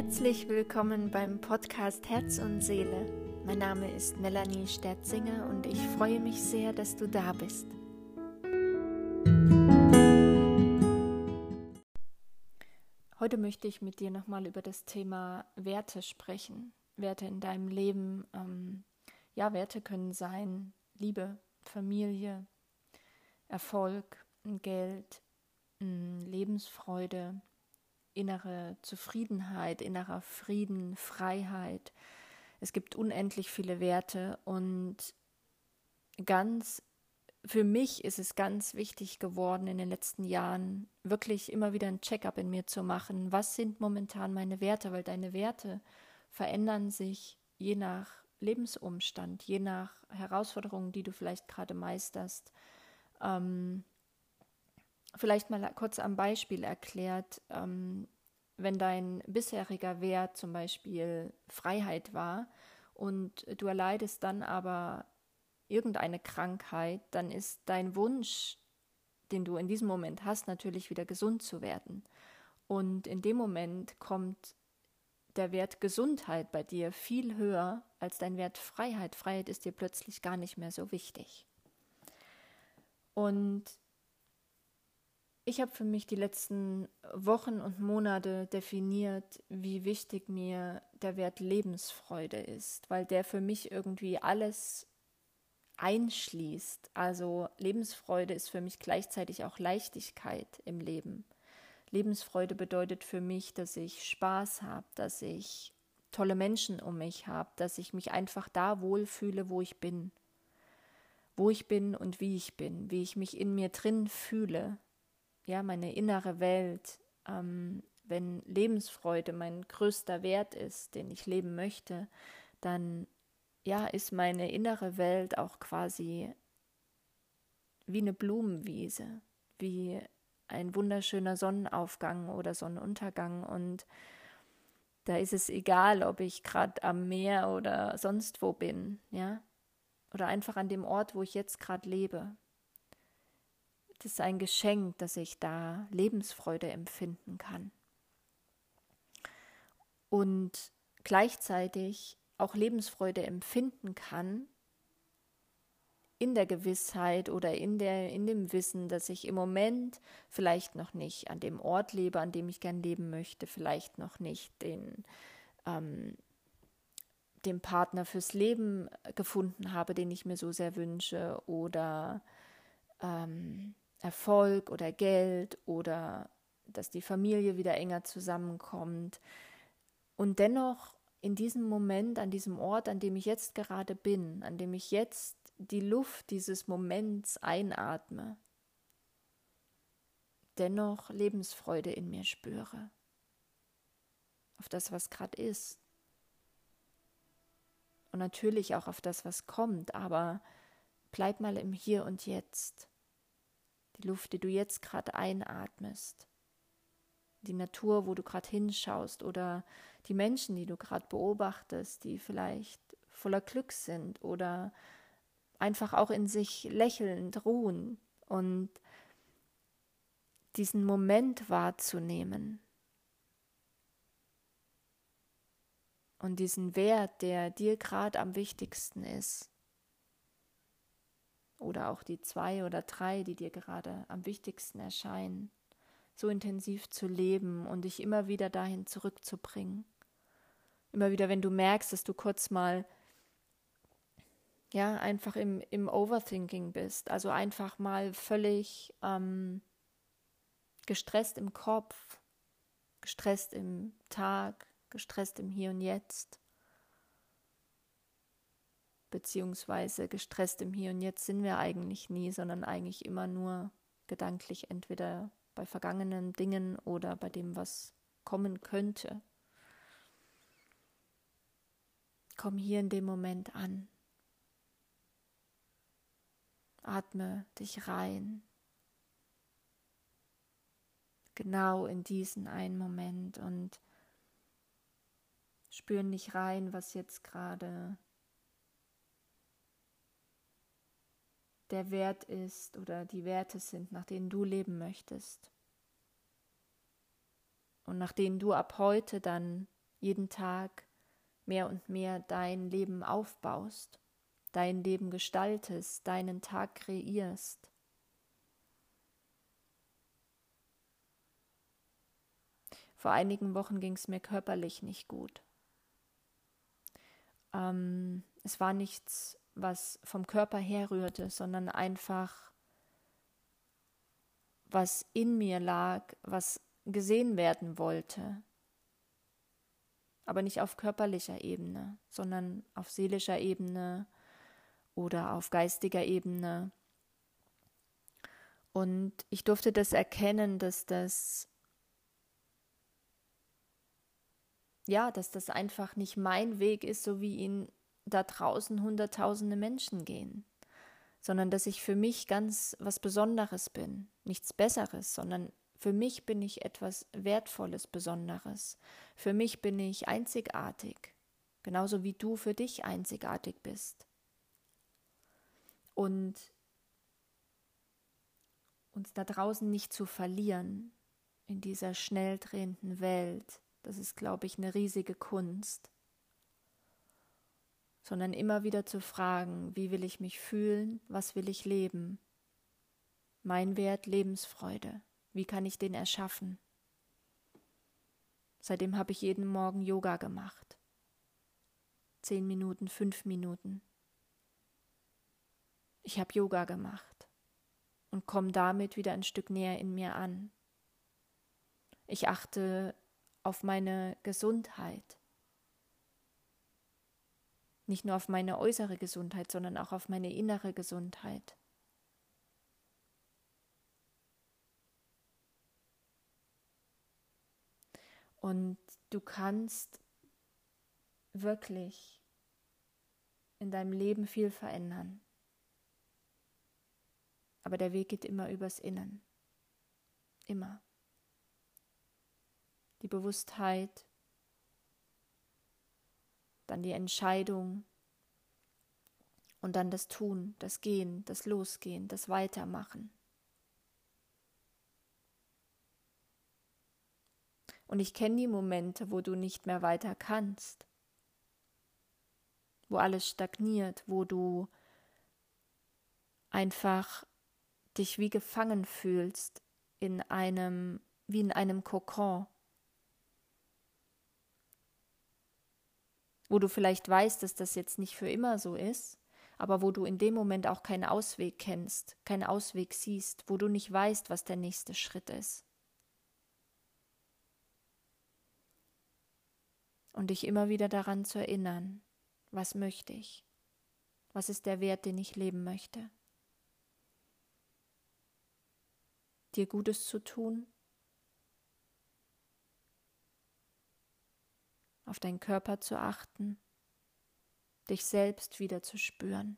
Herzlich willkommen beim Podcast Herz und Seele. Mein Name ist Melanie Sterzinger und ich freue mich sehr, dass du da bist. Heute möchte ich mit dir nochmal über das Thema Werte sprechen. Werte in deinem Leben. Ähm, ja, Werte können sein Liebe, Familie, Erfolg, Geld, Lebensfreude, innere Zufriedenheit, innerer Frieden, Freiheit. Es gibt unendlich viele Werte und ganz für mich ist es ganz wichtig geworden in den letzten Jahren, wirklich immer wieder ein Check-up in mir zu machen. Was sind momentan meine Werte? Weil deine Werte verändern sich je nach Lebensumstand, je nach Herausforderungen, die du vielleicht gerade meisterst. Ähm, Vielleicht mal kurz am Beispiel erklärt, ähm, wenn dein bisheriger Wert zum Beispiel Freiheit war und du erleidest dann aber irgendeine Krankheit, dann ist dein Wunsch, den du in diesem Moment hast, natürlich wieder gesund zu werden. Und in dem Moment kommt der Wert Gesundheit bei dir viel höher als dein Wert Freiheit. Freiheit ist dir plötzlich gar nicht mehr so wichtig. Und ich habe für mich die letzten Wochen und Monate definiert, wie wichtig mir der Wert Lebensfreude ist, weil der für mich irgendwie alles einschließt. Also Lebensfreude ist für mich gleichzeitig auch Leichtigkeit im Leben. Lebensfreude bedeutet für mich, dass ich Spaß habe, dass ich tolle Menschen um mich habe, dass ich mich einfach da wohlfühle, wo ich bin. Wo ich bin und wie ich bin, wie ich mich in mir drin fühle, ja, meine innere Welt, ähm, wenn Lebensfreude mein größter Wert ist, den ich leben möchte, dann ja, ist meine innere Welt auch quasi wie eine Blumenwiese, wie ein wunderschöner Sonnenaufgang oder Sonnenuntergang und da ist es egal, ob ich gerade am Meer oder sonst wo bin, ja, oder einfach an dem Ort, wo ich jetzt gerade lebe. Das ist ein Geschenk, dass ich da Lebensfreude empfinden kann. Und gleichzeitig auch Lebensfreude empfinden kann in der Gewissheit oder in, der, in dem Wissen, dass ich im Moment vielleicht noch nicht an dem Ort lebe, an dem ich gern leben möchte, vielleicht noch nicht den, ähm, den Partner fürs Leben gefunden habe, den ich mir so sehr wünsche, oder ähm, Erfolg oder Geld oder dass die Familie wieder enger zusammenkommt. Und dennoch in diesem Moment, an diesem Ort, an dem ich jetzt gerade bin, an dem ich jetzt die Luft dieses Moments einatme, dennoch Lebensfreude in mir spüre. Auf das, was gerade ist. Und natürlich auch auf das, was kommt, aber bleib mal im Hier und Jetzt die Luft, die du jetzt gerade einatmest, die Natur, wo du gerade hinschaust oder die Menschen, die du gerade beobachtest, die vielleicht voller Glück sind oder einfach auch in sich lächelnd ruhen und diesen Moment wahrzunehmen. Und diesen Wert, der dir gerade am wichtigsten ist oder auch die zwei oder drei, die dir gerade am wichtigsten erscheinen, so intensiv zu leben und dich immer wieder dahin zurückzubringen. Immer wieder, wenn du merkst, dass du kurz mal ja einfach im, im Overthinking bist, also einfach mal völlig ähm, gestresst im Kopf, gestresst im Tag, gestresst im Hier und Jetzt beziehungsweise gestresst im Hier und Jetzt sind wir eigentlich nie, sondern eigentlich immer nur gedanklich entweder bei vergangenen Dingen oder bei dem, was kommen könnte. Komm hier in dem Moment an. Atme dich rein. Genau in diesen einen Moment und spüren nicht rein, was jetzt gerade der Wert ist oder die Werte sind, nach denen du leben möchtest. Und nach denen du ab heute dann jeden Tag mehr und mehr dein Leben aufbaust, dein Leben gestaltest, deinen Tag kreierst. Vor einigen Wochen ging es mir körperlich nicht gut. Ähm, es war nichts, was vom Körper herrührte, sondern einfach, was in mir lag, was gesehen werden wollte. Aber nicht auf körperlicher Ebene, sondern auf seelischer Ebene oder auf geistiger Ebene. Und ich durfte das erkennen, dass das ja, dass das einfach nicht mein Weg ist, so wie ihn da draußen hunderttausende Menschen gehen, sondern dass ich für mich ganz was Besonderes bin, nichts Besseres, sondern für mich bin ich etwas Wertvolles, Besonderes. Für mich bin ich einzigartig, genauso wie du für dich einzigartig bist. Und uns da draußen nicht zu verlieren in dieser schnell drehenden Welt, das ist, glaube ich, eine riesige Kunst. Sondern immer wieder zu fragen, wie will ich mich fühlen, was will ich leben? Mein Wert Lebensfreude. Wie kann ich den erschaffen? Seitdem habe ich jeden Morgen Yoga gemacht. Zehn Minuten, fünf Minuten. Ich habe Yoga gemacht und komme damit wieder ein Stück näher in mir an. Ich achte auf meine Gesundheit. Nicht nur auf meine äußere Gesundheit, sondern auch auf meine innere Gesundheit. Und du kannst wirklich in deinem Leben viel verändern. Aber der Weg geht immer übers Innen. Immer die Bewusstheit, dann die Entscheidung und dann das Tun, das Gehen, das Losgehen, das Weitermachen. Und ich kenne die Momente, wo du nicht mehr weiter kannst, wo alles stagniert, wo du einfach dich wie gefangen fühlst in einem, wie in einem Kokon, wo du vielleicht weißt, dass das jetzt nicht für immer so ist, aber wo du in dem Moment auch keinen Ausweg kennst, keinen Ausweg siehst, wo du nicht weißt, was der nächste Schritt ist. Und dich immer wieder daran zu erinnern, was möchte ich? Was ist der Wert, den ich leben möchte? Dir Gutes zu tun, auf deinen Körper zu achten, dich selbst wieder zu spüren.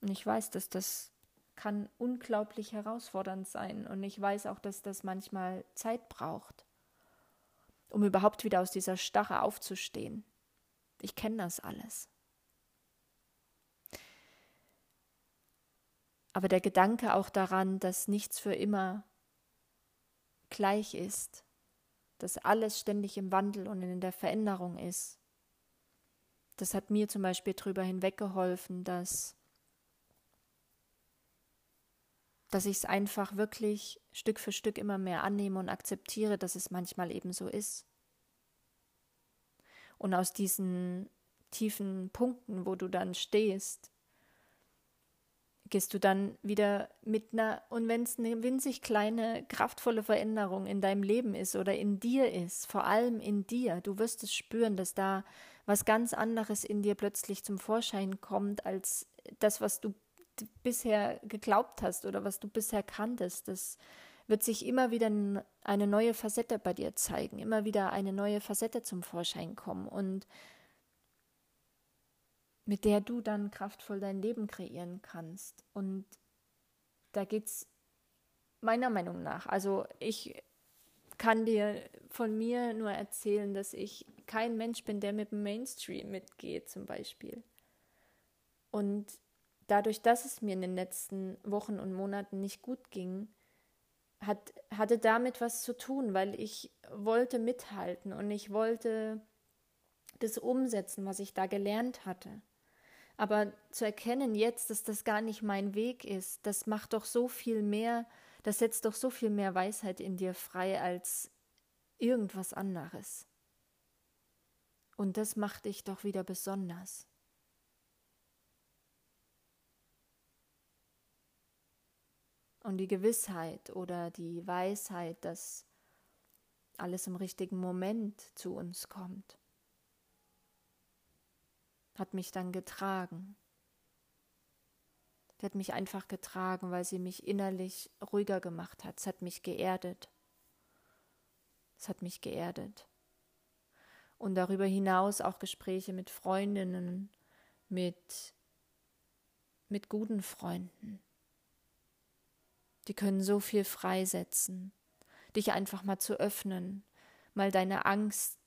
Und ich weiß, dass das kann unglaublich herausfordernd sein und ich weiß auch, dass das manchmal Zeit braucht, um überhaupt wieder aus dieser Stache aufzustehen. Ich kenne das alles. Aber der Gedanke auch daran, dass nichts für immer gleich ist, dass alles ständig im Wandel und in der Veränderung ist. Das hat mir zum Beispiel darüber hinweggeholfen, dass, dass ich es einfach wirklich Stück für Stück immer mehr annehme und akzeptiere, dass es manchmal eben so ist. Und aus diesen tiefen Punkten, wo du dann stehst, gehst du dann wieder mit einer, und wenn es eine winzig kleine, kraftvolle Veränderung in deinem Leben ist oder in dir ist, vor allem in dir, du wirst es spüren, dass da was ganz anderes in dir plötzlich zum Vorschein kommt, als das, was du bisher geglaubt hast oder was du bisher kanntest. Das wird sich immer wieder eine neue Facette bei dir zeigen, immer wieder eine neue Facette zum Vorschein kommen und mit der du dann kraftvoll dein Leben kreieren kannst. Und da geht es meiner Meinung nach, also ich kann dir von mir nur erzählen, dass ich kein Mensch bin, der mit dem Mainstream mitgeht zum Beispiel. Und dadurch, dass es mir in den letzten Wochen und Monaten nicht gut ging, hat, hatte damit was zu tun, weil ich wollte mithalten und ich wollte das umsetzen, was ich da gelernt hatte. Aber zu erkennen jetzt, dass das gar nicht mein Weg ist, das macht doch so viel mehr, das setzt doch so viel mehr Weisheit in dir frei als irgendwas anderes. Und das macht dich doch wieder besonders. Und die Gewissheit oder die Weisheit, dass alles im richtigen Moment zu uns kommt, hat mich dann getragen. Sie hat mich einfach getragen, weil sie mich innerlich ruhiger gemacht hat. Es hat mich geerdet. Es hat mich geerdet. Und darüber hinaus auch Gespräche mit Freundinnen, mit, mit guten Freunden. Die können so viel freisetzen, dich einfach mal zu öffnen, mal deine Angst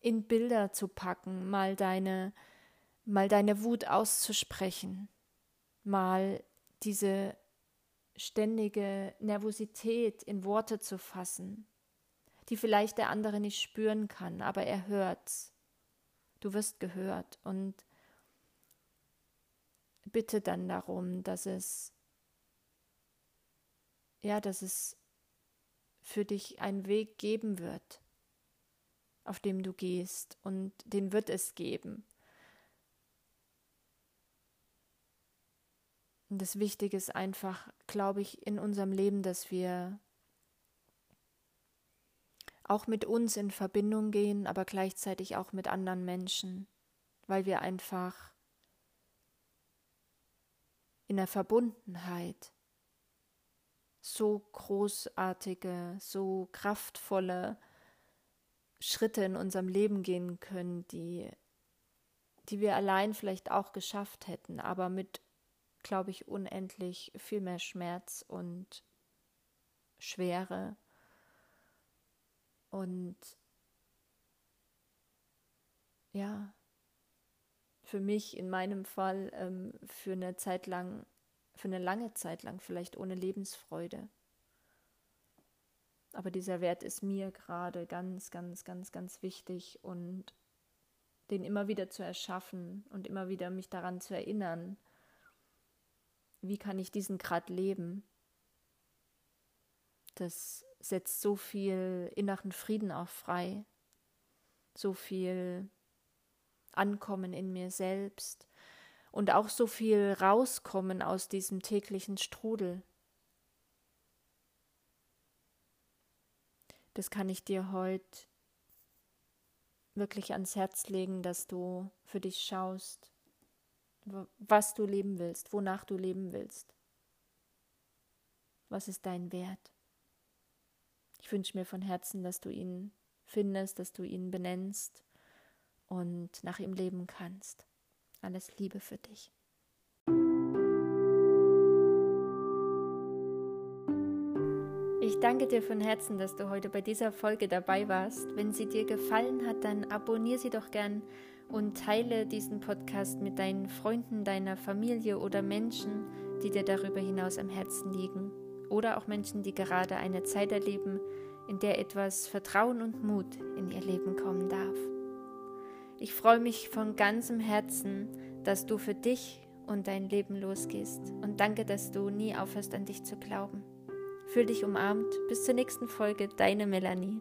in Bilder zu packen, mal deine, mal deine Wut auszusprechen, mal diese ständige Nervosität in Worte zu fassen, die vielleicht der andere nicht spüren kann, aber er hört's. Du wirst gehört und bitte dann darum, dass es ja, dass es für dich einen Weg geben wird, auf dem du gehst, und den wird es geben. Und das Wichtige ist einfach, glaube ich, in unserem Leben, dass wir auch mit uns in Verbindung gehen, aber gleichzeitig auch mit anderen Menschen, weil wir einfach in der Verbundenheit so großartige, so kraftvolle Schritte in unserem Leben gehen können, die, die wir allein vielleicht auch geschafft hätten, aber mit, glaube ich, unendlich viel mehr Schmerz und Schwere und ja, für mich in meinem Fall ähm, für eine Zeit lang für eine lange Zeit lang vielleicht ohne Lebensfreude. Aber dieser Wert ist mir gerade ganz, ganz, ganz, ganz wichtig und den immer wieder zu erschaffen und immer wieder mich daran zu erinnern, wie kann ich diesen Grad leben. Das setzt so viel inneren Frieden auch frei, so viel Ankommen in mir selbst, und auch so viel rauskommen aus diesem täglichen Strudel. Das kann ich dir heute wirklich ans Herz legen, dass du für dich schaust, was du leben willst, wonach du leben willst. Was ist dein Wert? Ich wünsche mir von Herzen, dass du ihn findest, dass du ihn benennst und nach ihm leben kannst. Alles Liebe für dich. Ich danke dir von Herzen, dass du heute bei dieser Folge dabei warst. Wenn sie dir gefallen hat, dann abonniere sie doch gern und teile diesen Podcast mit deinen Freunden, deiner Familie oder Menschen, die dir darüber hinaus am Herzen liegen. Oder auch Menschen, die gerade eine Zeit erleben, in der etwas Vertrauen und Mut in ihr Leben kommen darf. Ich freue mich von ganzem Herzen, dass du für dich und dein Leben losgehst. Und danke, dass du nie aufhörst, an dich zu glauben. Fühl dich umarmt. Bis zur nächsten Folge, deine Melanie.